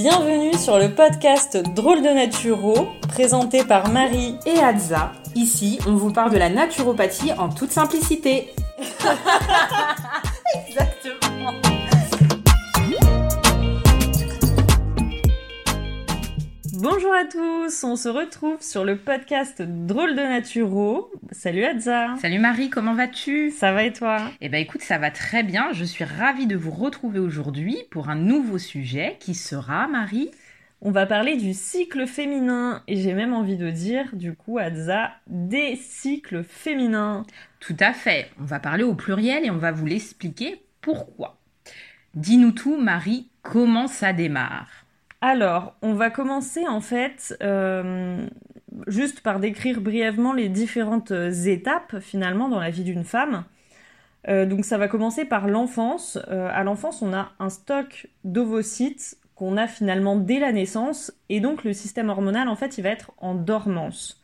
Bienvenue sur le podcast Drôle de Naturo, présenté par Marie et Adza. Ici, on vous parle de la naturopathie en toute simplicité. Bonjour à tous, on se retrouve sur le podcast Drôle de Naturo. Salut Adza. Salut Marie, comment vas-tu? Ça va et toi? Eh ben écoute, ça va très bien. Je suis ravie de vous retrouver aujourd'hui pour un nouveau sujet qui sera, Marie? On va parler du cycle féminin et j'ai même envie de dire, du coup, Adza, des cycles féminins. Tout à fait. On va parler au pluriel et on va vous l'expliquer pourquoi. Dis-nous tout, Marie, comment ça démarre? Alors, on va commencer en fait euh, juste par décrire brièvement les différentes étapes finalement dans la vie d'une femme. Euh, donc ça va commencer par l'enfance. Euh, à l'enfance, on a un stock d'ovocytes qu'on a finalement dès la naissance et donc le système hormonal en fait il va être en dormance.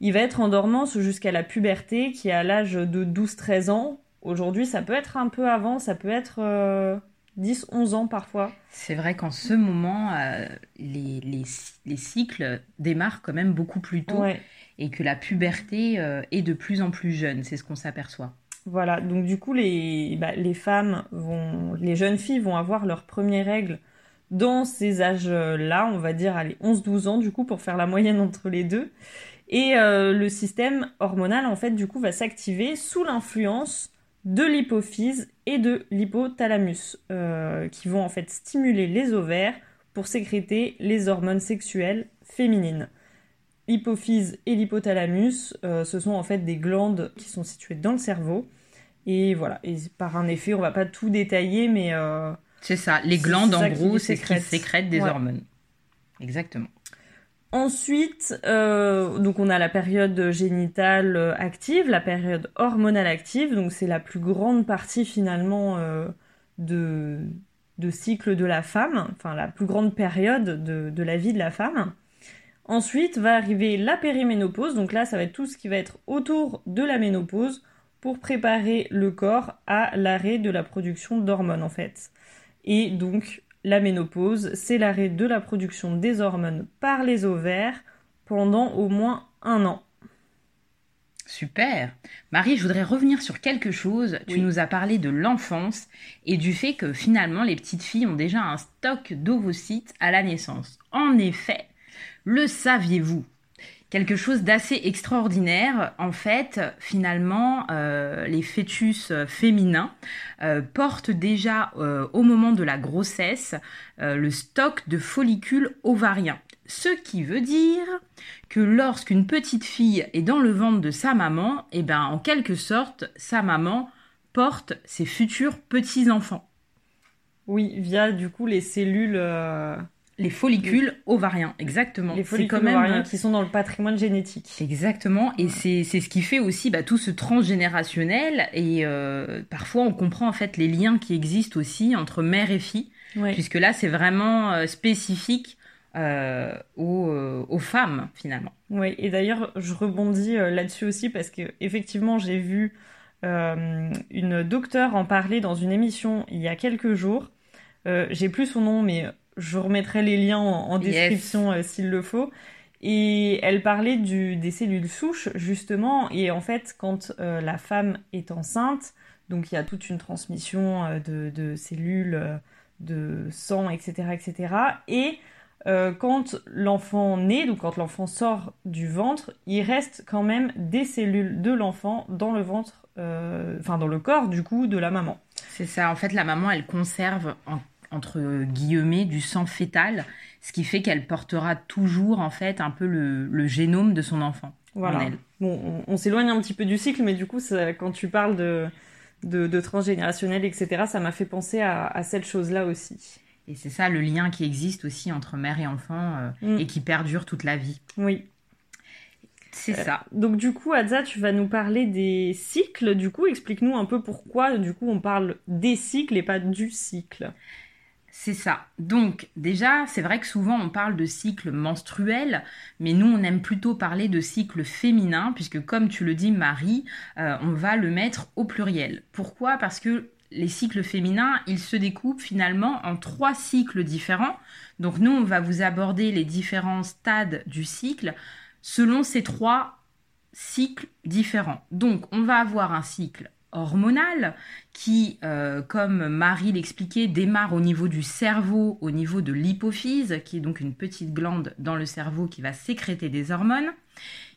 Il va être en dormance jusqu'à la puberté qui est à l'âge de 12-13 ans. Aujourd'hui ça peut être un peu avant, ça peut être 10, 11 ans parfois. C'est vrai qu'en ce moment, euh, les, les, cycles démarrent quand même beaucoup plus tôt et que la puberté euh, est de plus en plus jeune, c'est ce qu'on s'aperçoit. Voilà, donc du coup, les, bah, les femmes vont, les jeunes filles vont avoir leurs premières règles dans ces âges-là, on va dire, allez, 11-12 ans, du coup, pour faire la moyenne entre les deux. Et euh, le système hormonal, en fait, du coup, va s'activer sous l'influence de l'hypophyse et de l'hypothalamus, euh, qui vont en fait stimuler les ovaires pour sécréter les hormones sexuelles féminines. L'hypophyse et l'hypothalamus, euh, ce sont en fait des glandes qui sont situées dans le cerveau. Et voilà, et par un effet, on va pas tout détailler, mais... Euh, c'est ça, les glandes en gros, c'est ce qui sécrète des hormones. Exactement. Ensuite, euh, donc on a la période génitale euh, active, la période hormonale active, donc c'est la plus grande partie finalement euh, de, cycle de la femme, enfin la plus grande période de, de, la vie de la femme. Ensuite va arriver la périménopause, donc là ça va être tout ce qui va être autour de la ménopause pour préparer le corps à l'arrêt de la production d'hormones en fait. Et donc la ménopause, c'est l'arrêt de la production des hormones par les ovaires pendant au moins un an. Super. Marie, je voudrais revenir sur quelque chose. Tu nous as parlé de l'enfance et du fait que finalement les petites filles ont déjà un stock d'ovocytes à la naissance. En effet, le saviez-vous? Quelque chose d'assez extraordinaire. En fait, finalement, euh, les fœtus féminins euh, portent déjà euh, au moment de la grossesse le stock de follicules ovariens. Ce qui veut dire que lorsqu'une petite fille est dans le ventre de sa maman, eh ben en quelque sorte, sa maman porte ses futurs petits-enfants. Oui, via du coup les cellules les follicules ovariens, exactement. Les follicules ovariens euh, qui sont dans le patrimoine génétique. Exactement, et c'est ce qui fait aussi bah, tout ce transgénérationnel, et euh, parfois on comprend en fait les liens qui existent aussi entre mère et fille, puisque là c'est vraiment euh, spécifique aux, femmes finalement. Oui, et d'ailleurs je rebondis là-dessus aussi parce que effectivement j'ai vu une docteure en parler dans une émission il y a quelques jours. j'ai plus son nom, mais je remettrai les liens en, description euh, s'il le faut. Et elle parlait du, des cellules souches, justement. Et en fait, quand euh, la femme est enceinte, donc il y a toute une transmission euh, de, de, cellules, de sang, etc. etc. Et quand l'enfant naît, donc quand l'enfant sort du ventre, il reste quand même des cellules de l'enfant dans le ventre, enfin dans le corps du coup de la maman. C'est ça, en fait la maman elle conserve en entre guillemets, du sang fœtal, ce qui fait qu'elle portera toujours en fait un peu le, génome de son enfant voilà. en elle. Bon, on, s'éloigne un petit peu du cycle, mais du coup, quand tu parles de, de, transgénérationnel, etc., ça m'a fait penser à, cette chose-là aussi. Et c'est ça le lien qui existe aussi entre mère et enfant euh, mm. et qui perdure toute la vie. Oui. C'est euh, ça. Donc du coup, Adza, tu vas nous parler des cycles. Du coup, explique-nous un peu pourquoi, du coup, on parle des cycles et pas du cycle. C'est ça. Donc déjà, c'est vrai que souvent on parle de cycle menstruel, mais nous on aime plutôt parler de cycle féminin, puisque comme tu le dis Marie, euh, on va le mettre au pluriel. Pourquoi? Parce que les cycles féminins, ils se découpent finalement en trois cycles différents. Donc nous, on va vous aborder les différents stades du cycle selon ces trois cycles différents. Donc on va avoir un cycle hormonal qui, euh, comme Marie l'expliquait, démarre au niveau du cerveau, au niveau de l'hypophyse, qui est donc une petite glande dans le cerveau qui va sécréter des hormones,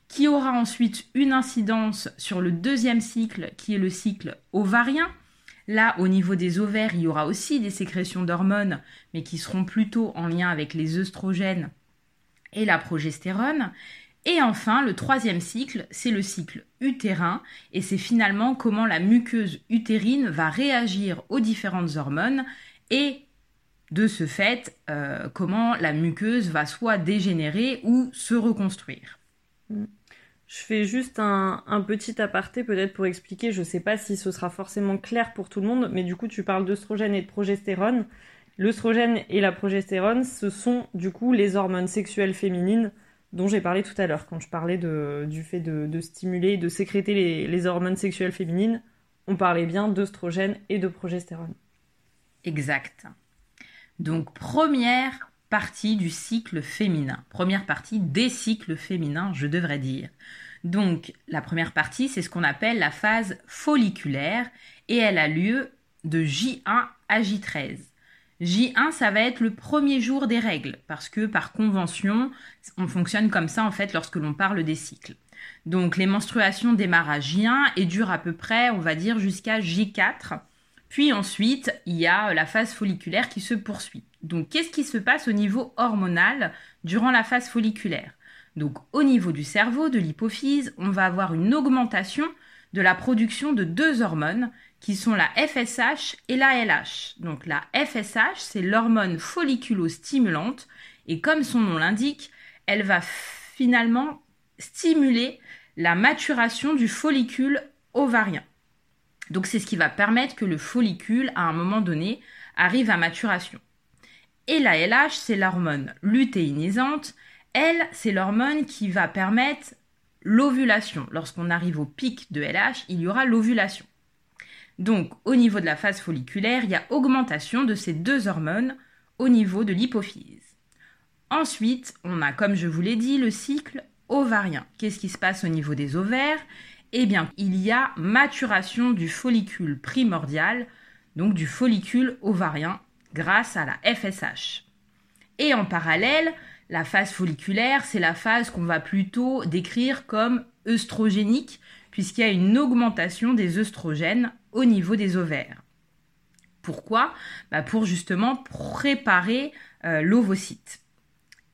qui aura ensuite une incidence sur le deuxième cycle, qui est le cycle ovarien. Là, au niveau des ovaires, il y aura aussi des sécrétions d'hormones, mais qui seront plutôt en lien avec les œstrogènes et la progestérone. Et enfin, le troisième cycle, c'est le cycle utérin, et c'est finalement comment la muqueuse utérine va réagir aux différentes hormones, et de ce fait, euh, comment la muqueuse va soit dégénérer ou se reconstruire. Mm. Je fais juste un, petit aparté peut-être pour expliquer, je ne sais pas si ce sera forcément clair pour tout le monde, mais du coup tu parles d'œstrogène et de progestérone. L'œstrogène et la progestérone, ce sont du coup les hormones sexuelles féminines dont j'ai parlé tout à l'heure quand je parlais du fait de, stimuler, de sécréter les, les, hormones sexuelles féminines. On parlait bien d'œstrogène et de progestérone. Exact. Donc première partie du cycle féminin, première partie des cycles féminins, je devrais dire. Donc la première partie, c'est ce qu'on appelle la phase folliculaire et elle a lieu de J1 à J13. J1, ça va être le premier jour des règles, parce que par convention, on fonctionne comme ça en fait lorsque l'on parle des cycles. Donc les menstruations démarrent à J1 et durent à peu près, on va dire, jusqu'à J4. Puis ensuite, il y a la phase folliculaire qui se poursuit. Donc qu'est-ce qui se passe au niveau hormonal durant la phase folliculaire? Donc au niveau du cerveau, de l'hypophyse, on va avoir une augmentation de la production de deux hormones qui sont la FSH et la LH. Donc la FSH, c'est l'hormone folliculostimulante et comme son nom l'indique, elle va finalement stimuler la maturation du follicule ovarien. Donc c'est ce qui va permettre que le follicule, à un moment donné, arrive à maturation. Et la LH, c'est l'hormone lutéinisante. Elle, c'est l'hormone qui va permettre l'ovulation. Lorsqu'on arrive au pic de LH, il y aura l'ovulation. Donc, au niveau de la phase folliculaire, il y a augmentation de ces deux hormones au niveau de l'hypophyse. Ensuite, on a, comme je vous l'ai dit, le cycle ovarien. Qu'est-ce qui se passe au niveau des ovaires? Eh bien, il y a maturation du follicule primordial, donc du follicule ovarien, grâce à la FSH. Et en parallèle, la phase folliculaire, c'est la phase qu'on va plutôt décrire comme œstrogénique, puisqu'il y a une augmentation des œstrogènes au niveau des ovaires. Pourquoi? Bah, Pour justement préparer euh, l'ovocyte.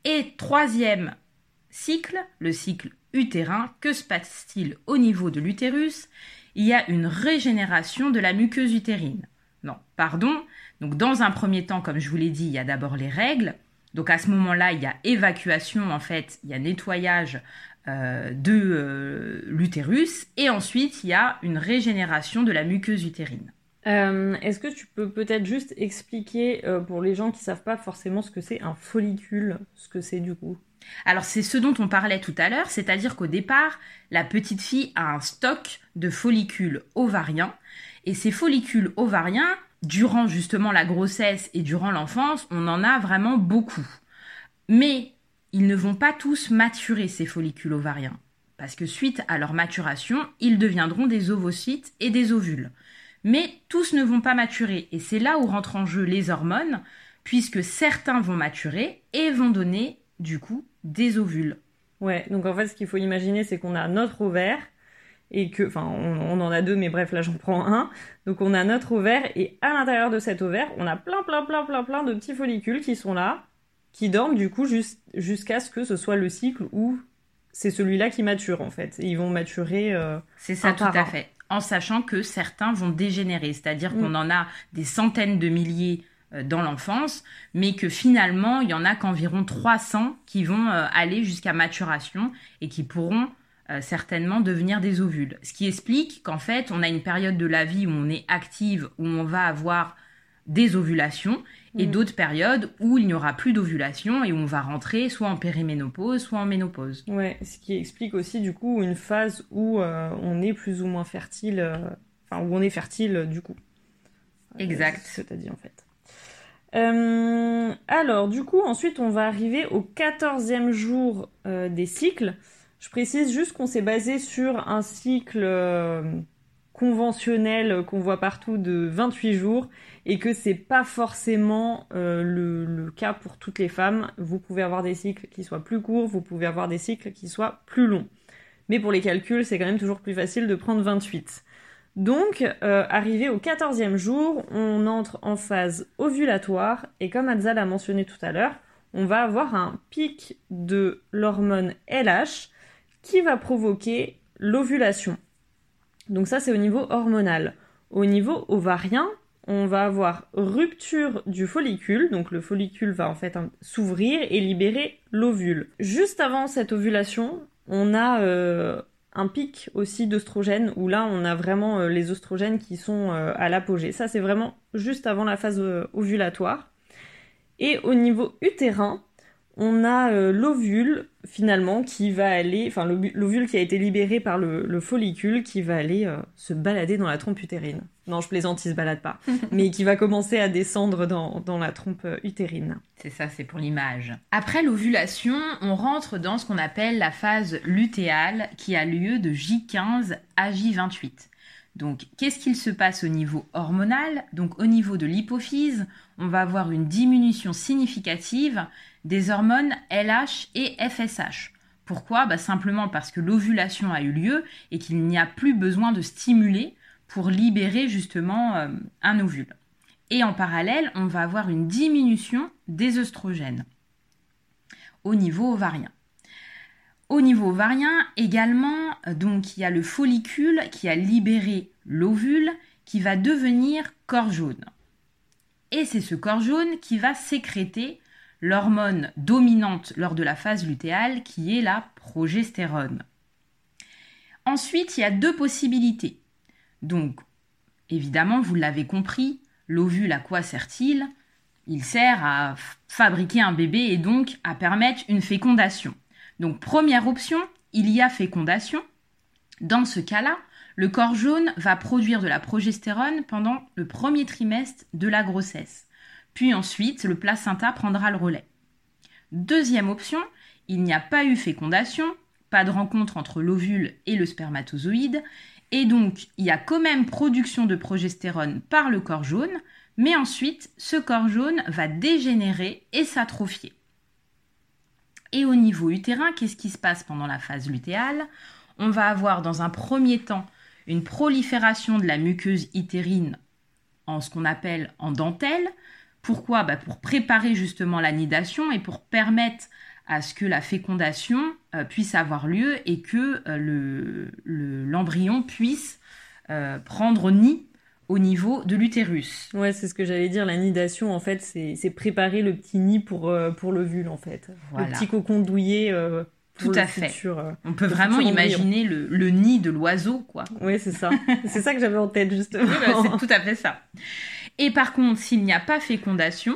Et troisième cycle, le cycle utérin, que se passe-t-il au niveau de l'utérus? Il y a une régénération de la muqueuse utérine. Non, pardon. Donc dans un premier temps, comme je vous l'ai dit, il y a d'abord les règles. Donc à ce moment-là, il y a évacuation, en fait, il y a nettoyage euh, de euh, l'utérus et ensuite il y a une régénération de la muqueuse utérine. Euh, est-ce que tu peux peut-être juste expliquer pour les gens qui savent pas forcément ce que c'est un follicule, ce que c'est du coup? Alors c'est ce dont on parlait tout à l'heure, c'est-à-dire qu'au départ, la petite fille a un stock de follicules ovariens et ces follicules ovariens, durant justement la grossesse et durant l'enfance, on en a vraiment beaucoup. Mais ils ne vont pas tous maturer ces follicules ovariens, parce que suite à leur maturation, ils deviendront des ovocytes et des ovules. Mais tous ne vont pas maturer, et c'est là où rentrent en jeu les hormones, puisque certains vont maturer et vont donner, du coup, des ovules. Ouais, donc en fait, ce qu'il faut imaginer, c'est qu'on a notre ovaire, et que, enfin, on, on, en a deux, mais bref, là j'en prends un. Donc on a notre ovaire, et à l'intérieur de cet ovaire, on a plein, plein, plein, plein, plein de petits follicules qui sont là, qui dorment du coup jusqu'à ce que ce soit le cycle où c'est celui-là qui mature en fait. ils vont maturer. Euh, c'est ça, tout à fait. En sachant que certains vont dégénérer, c'est-à-dire mm. qu'on en a des centaines de milliers euh, dans l'enfance, mais que finalement, il y en a qu'environ 300 qui vont euh, aller jusqu'à maturation et qui pourront certainement devenir des ovules. Ce qui explique qu'en fait, on a une période de la vie où on est active, où on va avoir des ovulations et mm. d'autres périodes où il n'y aura plus d'ovulation et où on va rentrer soit en périménopause, soit en ménopause. Ouais, ce qui explique aussi du coup une phase où euh, on est plus ou moins fertile, euh, enfin où on est fertile du coup. Exact. C'est ce que tu as dit en fait. Euh, alors, du coup, ensuite, on va arriver au 14e jour euh, des cycles. Je précise juste qu'on s'est basé sur un cycle euh, conventionnel qu'on voit partout de 28 jours et que c'est pas forcément le, le, cas pour toutes les femmes. Vous pouvez avoir des cycles qui soient plus courts, vous pouvez avoir des cycles qui soient plus longs. Mais pour les calculs, c'est quand même toujours plus facile de prendre 28. Donc, euh, arrivé au 14e jour, on entre en phase ovulatoire et comme Adza l'a mentionné tout à l'heure, on va avoir un pic de l'hormone LH qui va provoquer l'ovulation. Donc ça, c'est au niveau hormonal. Au niveau ovarien, on va avoir rupture du follicule, donc le follicule va en fait s'ouvrir et libérer l'ovule. Juste avant cette ovulation, on a euh, un pic aussi d'oestrogène où là on a vraiment euh, les oestrogènes qui sont euh, à l'apogée. Ça c'est vraiment juste avant la phase ovulatoire. Et au niveau utérin, on a l'ovule finalement qui va aller, enfin l'ovule qui a été libéré par le, follicule qui va aller se balader dans la trompe utérine. Non, je plaisante, il se balade pas, mais qui va commencer à descendre dans, dans la trompe utérine. C'est ça, c'est pour l'image. Après l'ovulation, on rentre dans ce qu'on appelle la phase lutéale qui a lieu de J15 à J28. Donc, qu'est-ce qu'il se passe au niveau hormonal? Donc, au niveau de l'hypophyse, on va avoir une diminution significative des hormones LH et FSH. Pourquoi? Bah, Simplement parce que l'ovulation a eu lieu et qu'il n'y a plus besoin de stimuler pour libérer justement euh, un ovule. Et en parallèle, on va avoir une diminution des œstrogènes au niveau ovarien. Au niveau ovarien également, donc il y a le follicule qui a libéré l'ovule qui va devenir corps jaune. Et c'est ce corps jaune qui va sécréter l'hormone dominante lors de la phase lutéale qui est la progestérone. Ensuite, il y a deux possibilités. Donc, évidemment, vous l'avez compris, l'ovule à quoi sert-il? Il sert à fabriquer un bébé et donc à permettre une fécondation. Donc, première option, il y a fécondation. Dans ce cas-là, le corps jaune va produire de la progestérone pendant le premier trimestre de la grossesse. Puis ensuite, le placenta prendra le relais. Deuxième option, il n'y a pas eu fécondation, pas de rencontre entre l'ovule et le spermatozoïde, et donc, il y a quand même production de progestérone par le corps jaune, mais ensuite, ce corps jaune va dégénérer et s'atrophier. Et au niveau utérin, qu'est-ce qui se passe pendant la phase lutéale? On va avoir dans un premier temps une prolifération de la muqueuse utérine en ce qu'on appelle en dentelle. Pourquoi? Bah, Pour préparer justement la nidation et pour permettre à ce que la fécondation euh, puisse avoir lieu et que euh, l'embryon puisse euh, prendre nid au niveau de l'utérus. Ouais, c'est ce que j'allais dire. La nidation, en fait, c'est préparer le petit nid pour, pour l'ovule, en fait. Le petit cocon douillet. Tout à fait. On peut vraiment imaginer le, nid de l'oiseau, quoi. Oui, c'est ça. c'est ça que j'avais en tête, justement. Bah, c'est tout à fait ça. Et par contre, s'il n'y a pas fécondation,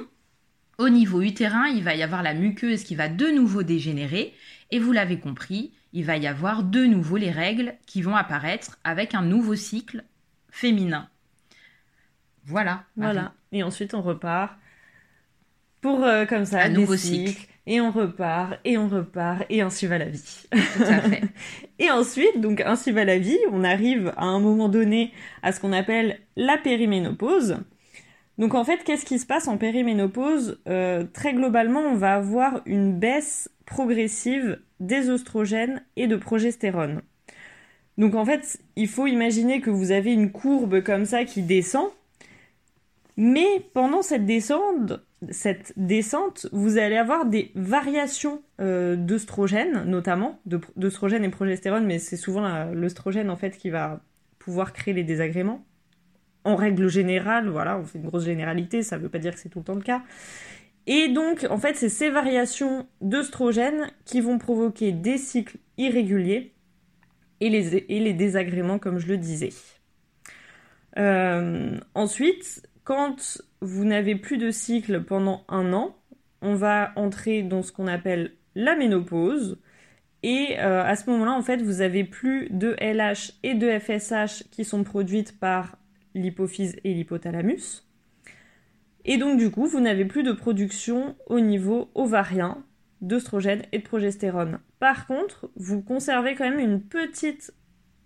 au niveau utérin, il va y avoir la muqueuse qui va de nouveau dégénérer. Et vous l'avez compris, il va y avoir de nouveau les règles qui vont apparaître avec un nouveau cycle féminin. Voilà. Voilà. Et ensuite, on repart pour euh, comme ça un nouveau cycle. Et on repart, et on repart, et ainsi va la vie. Tout à fait. et ensuite, donc ainsi va la vie, on arrive à un moment donné à ce qu'on appelle la périménopause. Donc en fait, qu'est-ce qui se passe en périménopause? Euh, Très globalement, on va avoir une baisse progressive des oestrogènes et de progestérone. Donc en fait, il faut imaginer que vous avez une courbe comme ça qui descend, mais pendant cette descente, cette descente, vous allez avoir des variations euh, notamment d'œstrogènes et progestérone, mais c'est souvent l'œstrogène en fait qui va pouvoir créer les désagréments en règle générale, voilà, on fait une grosse généralité, ça ne veut pas dire que c'est tout le temps le cas. Et donc, en fait, c'est ces variations d'œstrogènes qui vont provoquer des cycles irréguliers et les, et les désagréments, comme je le disais. Euh, ensuite, quand vous n'avez plus de cycle pendant un an, on va entrer dans ce qu'on appelle la ménopause. Et euh, à ce moment-là, en fait, vous avez plus de LH et de FSH qui sont produites par l'hypophyse et l'hypothalamus. Et donc du coup, vous n'avez plus de production au niveau ovarien d'œstrogène et de progestérone. Par contre, vous conservez quand même une petite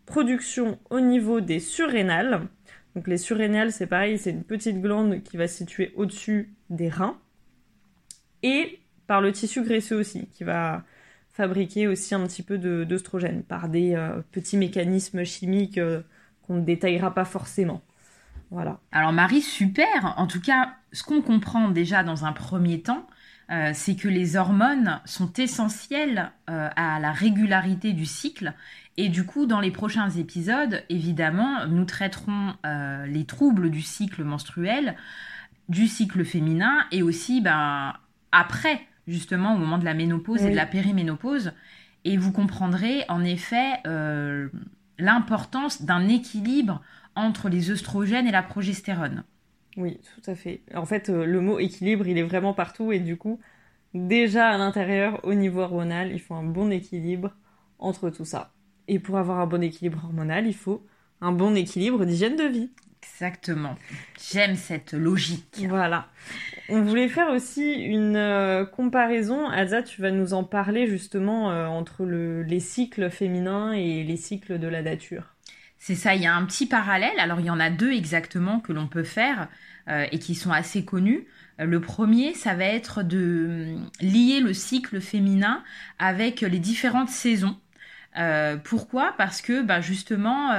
production au niveau des surrénales. Donc les surrénales, c'est pareil, c'est une petite glande qui va se situer au-dessus des reins. Et par le tissu graisseux aussi, qui va fabriquer aussi un petit peu d'œstrogène par des euh, petits mécanismes chimiques euh, qu'on ne détaillera pas forcément. Voilà. Alors Marie, super. En tout cas, ce qu'on comprend déjà dans un premier temps, euh, c'est que les hormones sont essentielles à la régularité du cycle. Et du coup, dans les prochains épisodes, évidemment, nous traiterons les troubles du cycle menstruel, du cycle féminin et aussi ben, après justement au moment de la ménopause et de la périménopause. Et vous comprendrez en effet euh, l'importance d'un équilibre entre les œstrogènes et la progestérone. Oui, tout à fait. En fait, euh, le mot équilibre, il est vraiment partout et du coup, déjà à l'intérieur, au niveau hormonal, il faut un bon équilibre entre tout ça. Et pour avoir un bon équilibre hormonal, il faut un bon équilibre d'hygiène de vie. Exactement. J'aime cette logique. Voilà. On voulait faire aussi une euh, comparaison. Aza, tu vas nous en parler justement euh, entre les cycles féminins et les cycles de la nature. C'est ça, il y a un petit parallèle. Alors il y en a deux exactement que l'on peut faire euh, et qui sont assez connus. Le premier, ça va être de lier le cycle féminin avec les différentes saisons. pourquoi? Parce que bah, justement,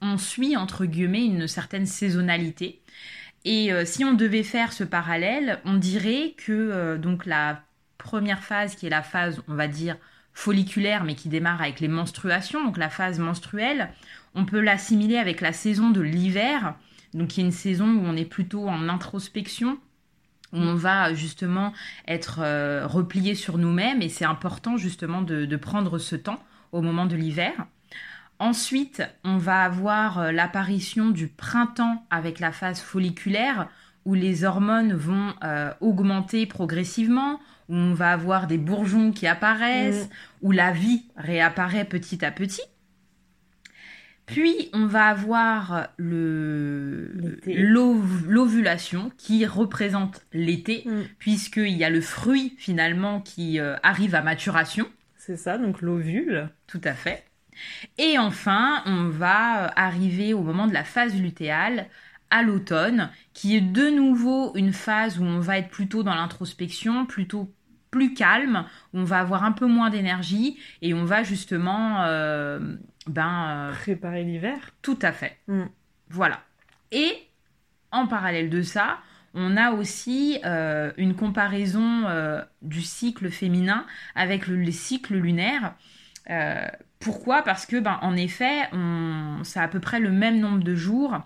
on suit entre guillemets une certaine saisonnalité. Et euh, si on devait faire ce parallèle, on dirait que euh, donc la première phase, qui est la phase, on va dire, folliculaire, mais qui démarre avec les menstruations, donc la phase menstruelle, on peut l'assimiler avec la saison de l'hiver, donc qui est une saison où on est plutôt en introspection, où on va justement être euh, replié sur nous-mêmes, et c'est important justement de prendre ce temps au moment de l'hiver. Ensuite, on va avoir euh, l'apparition du printemps avec la phase folliculaire où les hormones vont euh, augmenter progressivement, où on va avoir des bourgeons qui apparaissent, mm. où la vie réapparaît petit à petit. Puis on va avoir l'ovulation qui représente l'été, mm. puisqu'il y a le fruit finalement qui euh, arrive à maturation. C'est ça, donc l'ovule. Tout à fait. Et enfin, on va euh, arriver au moment de la phase lutéale, à l'automne, qui est de nouveau une phase où on va être plutôt dans l'introspection, plutôt plus calme, où on va avoir un peu moins d'énergie et on va justement euh, ben, euh, préparer l'hiver. Tout à fait. Mm. Voilà. Et en parallèle de ça, on a aussi une comparaison du cycle féminin avec le, les cycles lunaires. Pourquoi? Parce que, ben, en effet, on, ça a à peu près le même nombre de jours.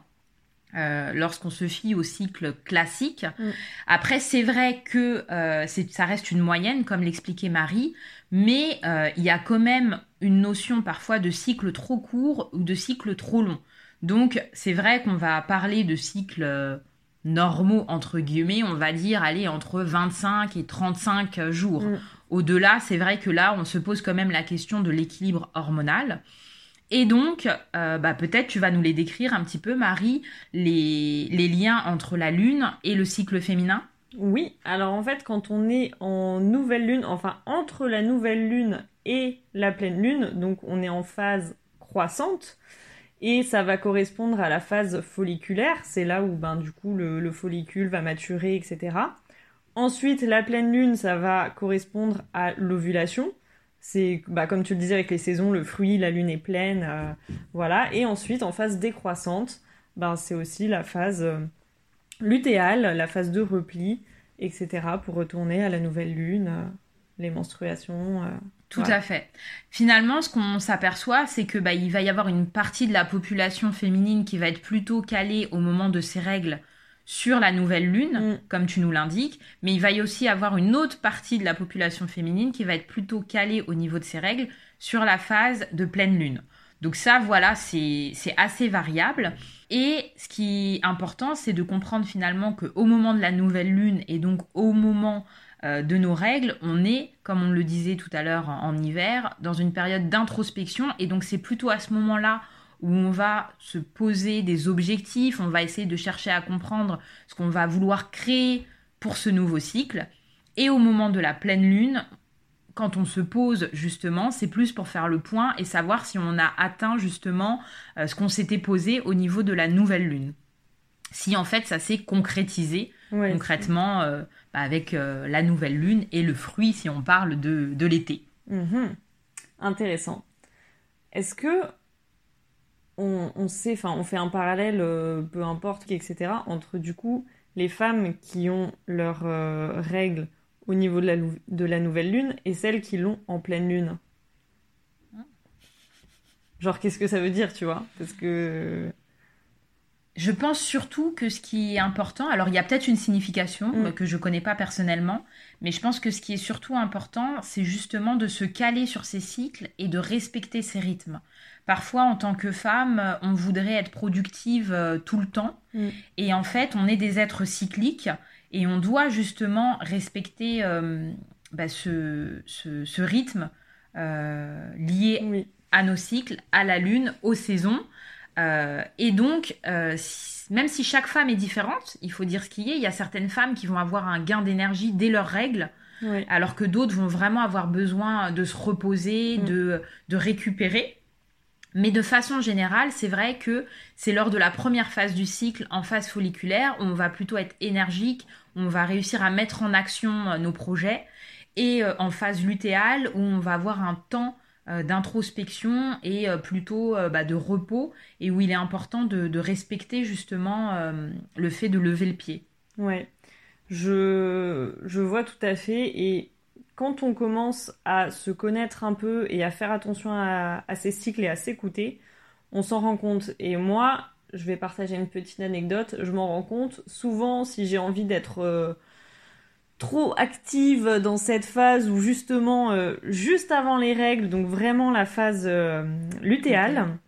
Euh, lorsqu'on se fie au cycle classique. Mm. Après, c'est vrai que euh, ça reste une moyenne, comme l'expliquait Marie, mais euh, il y a quand même une notion parfois de cycle trop court ou de cycle trop long. Donc, c'est vrai qu'on va parler de cycles normaux, entre guillemets, on va dire, aller entre 25 et 35 jours. Mm. Au-delà, c'est vrai que là, on se pose quand même la question de l'équilibre hormonal. Et donc, euh, bah, peut-être tu vas nous les décrire un petit peu, Marie, les, liens entre la Lune et le cycle féminin? Oui, alors en fait, quand on est en nouvelle Lune, enfin entre la nouvelle Lune et la pleine Lune, donc on est en phase croissante, et ça va correspondre à la phase folliculaire, c'est là où ben, du coup le follicule va maturer, etc. Ensuite, la pleine lune, ça va correspondre à l'ovulation. C'est, bah, comme tu le disais avec les saisons, le fruit, la lune est pleine, euh, voilà. Et ensuite, en phase décroissante, ben, c'est aussi la phase euh, lutéale, la phase de repli, etc. pour retourner à la nouvelle lune, euh, les menstruations. Tout à fait. Finalement, ce qu'on s'aperçoit, c'est que bah, il va y avoir une partie de la population féminine qui va être plutôt calée au moment de ses règles sur la nouvelle lune, mm. comme tu nous l'indiques, mais il va y aussi avoir une autre partie de la population féminine qui va être plutôt calée au niveau de ses règles sur la phase de pleine lune. Donc ça, voilà, c'est assez variable. Et ce qui est important, c'est de comprendre finalement qu'au moment de la nouvelle lune et donc au moment euh, de nos règles, on est, comme on le disait tout à l'heure en hiver, dans une période d'introspection. Et donc c'est plutôt à ce moment-là où on va se poser des objectifs, on va essayer de chercher à comprendre ce qu'on va vouloir créer pour ce nouveau cycle. Et au moment de la pleine lune, quand on se pose justement, c'est plus pour faire le point et savoir si on a atteint justement euh, ce qu'on s'était posé au niveau de la nouvelle lune. Si en fait ça s'est concrétisé concrètement euh, bah, avec euh, la nouvelle lune et le fruit si on parle de, l'été. Mhm. Intéressant. Est-ce que on, sait, enfin on fait un parallèle, peu importe etc., entre du coup les femmes qui ont leurs règles au niveau de la, de la nouvelle lune et celles qui l'ont en pleine lune. Genre, qu'est-ce que ça veut dire, tu vois? Parce que. Je pense surtout que ce qui est important, alors il y a peut-être une signification mm. que je connais pas personnellement, mais je pense que ce qui est surtout important, c'est justement de se caler sur ces cycles et de respecter ces rythmes. Parfois, en tant que femme, on voudrait être productive euh, tout le temps, mm. et en fait, on est des êtres cycliques et on doit justement respecter euh, bah, ce, rythme euh, lié à nos cycles, à la lune, aux saisons. Euh, et donc, même si chaque femme est différente, il faut dire ce qu'il y a, il y a certaines femmes qui vont avoir un gain d'énergie dès leurs règles, alors que d'autres vont vraiment avoir besoin de se reposer, mm. de, de récupérer. Mais de façon générale, c'est vrai que c'est lors de la première phase du cycle, en phase folliculaire, où on va plutôt être énergique, on va réussir à mettre en action euh, nos projets, et euh, en phase lutéale, où on va avoir un temps euh, d'introspection et plutôt bah, de repos, et où il est important de, respecter justement le fait de lever le pied. Ouais, je, je vois tout à fait, et quand on commence à se connaître un peu et à faire attention à, ses cycles et à s'écouter, on s'en rend compte. Et moi, je vais partager une petite anecdote, je m'en rends compte. Souvent, si j'ai envie d'être euh, trop active dans cette phase où justement, euh, juste avant les règles, donc vraiment la phase euh, lutéale,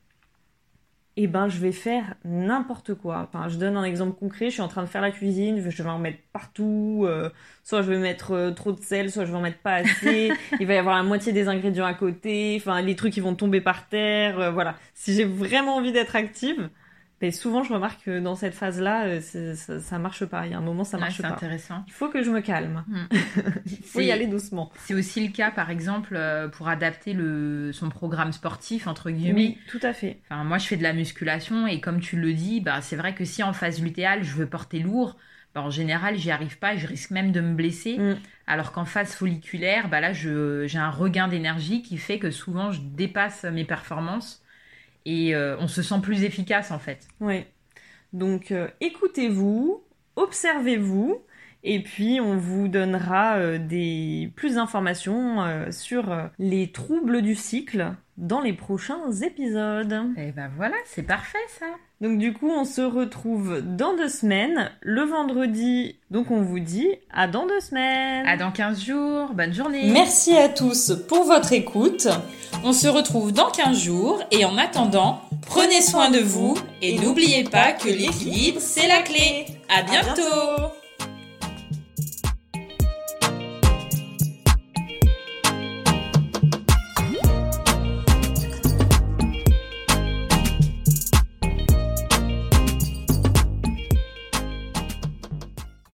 et eh ben je vais faire n'importe quoi. Enfin, je donne un exemple concret, je suis en train de faire la cuisine, je vais en mettre partout, euh, soit je vais mettre euh, trop de sel, soit je vais en mettre pas assez, il va y avoir la moitié des ingrédients à côté, enfin les trucs qui vont tomber par terre, euh, voilà. Si j'ai vraiment envie d'être active, et souvent, je remarque que dans cette phase-là, euh, ça, ça, marche pas. Il y a un moment, ça marche pas. C'est intéressant. Il faut que je me calme. Hmm. Il faut y aller doucement. C'est aussi le cas, par exemple, euh, pour adapter le, son programme sportif, entre guillemets. Oui, tout à fait. Enfin, moi, je fais de la musculation et comme tu le dis, bah, c'est vrai que si en phase lutéale, je veux porter lourd, bah, en général, j'y arrive pas, je risque même de me blesser. Hmm. Alors qu'en phase folliculaire, bah, là, j'ai un regain d'énergie qui fait que souvent, je dépasse mes performances et euh, on se sent plus efficace en fait. Oui. Donc euh, écoutez-vous, observez-vous et puis on vous donnera euh, des plus d'informations sur les troubles du cycle dans les prochains épisodes. Et ben voilà, c'est parfait ça. Donc du coup, on se retrouve dans deux semaines, le vendredi. Donc on vous dit à dans deux semaines. À dans 15 jours. Bonne journée. Merci à tous pour votre écoute. On se retrouve dans 15 jours et en attendant, prenez soin de vous et n'oubliez pas que l'équilibre, c'est la clé. À bientôt.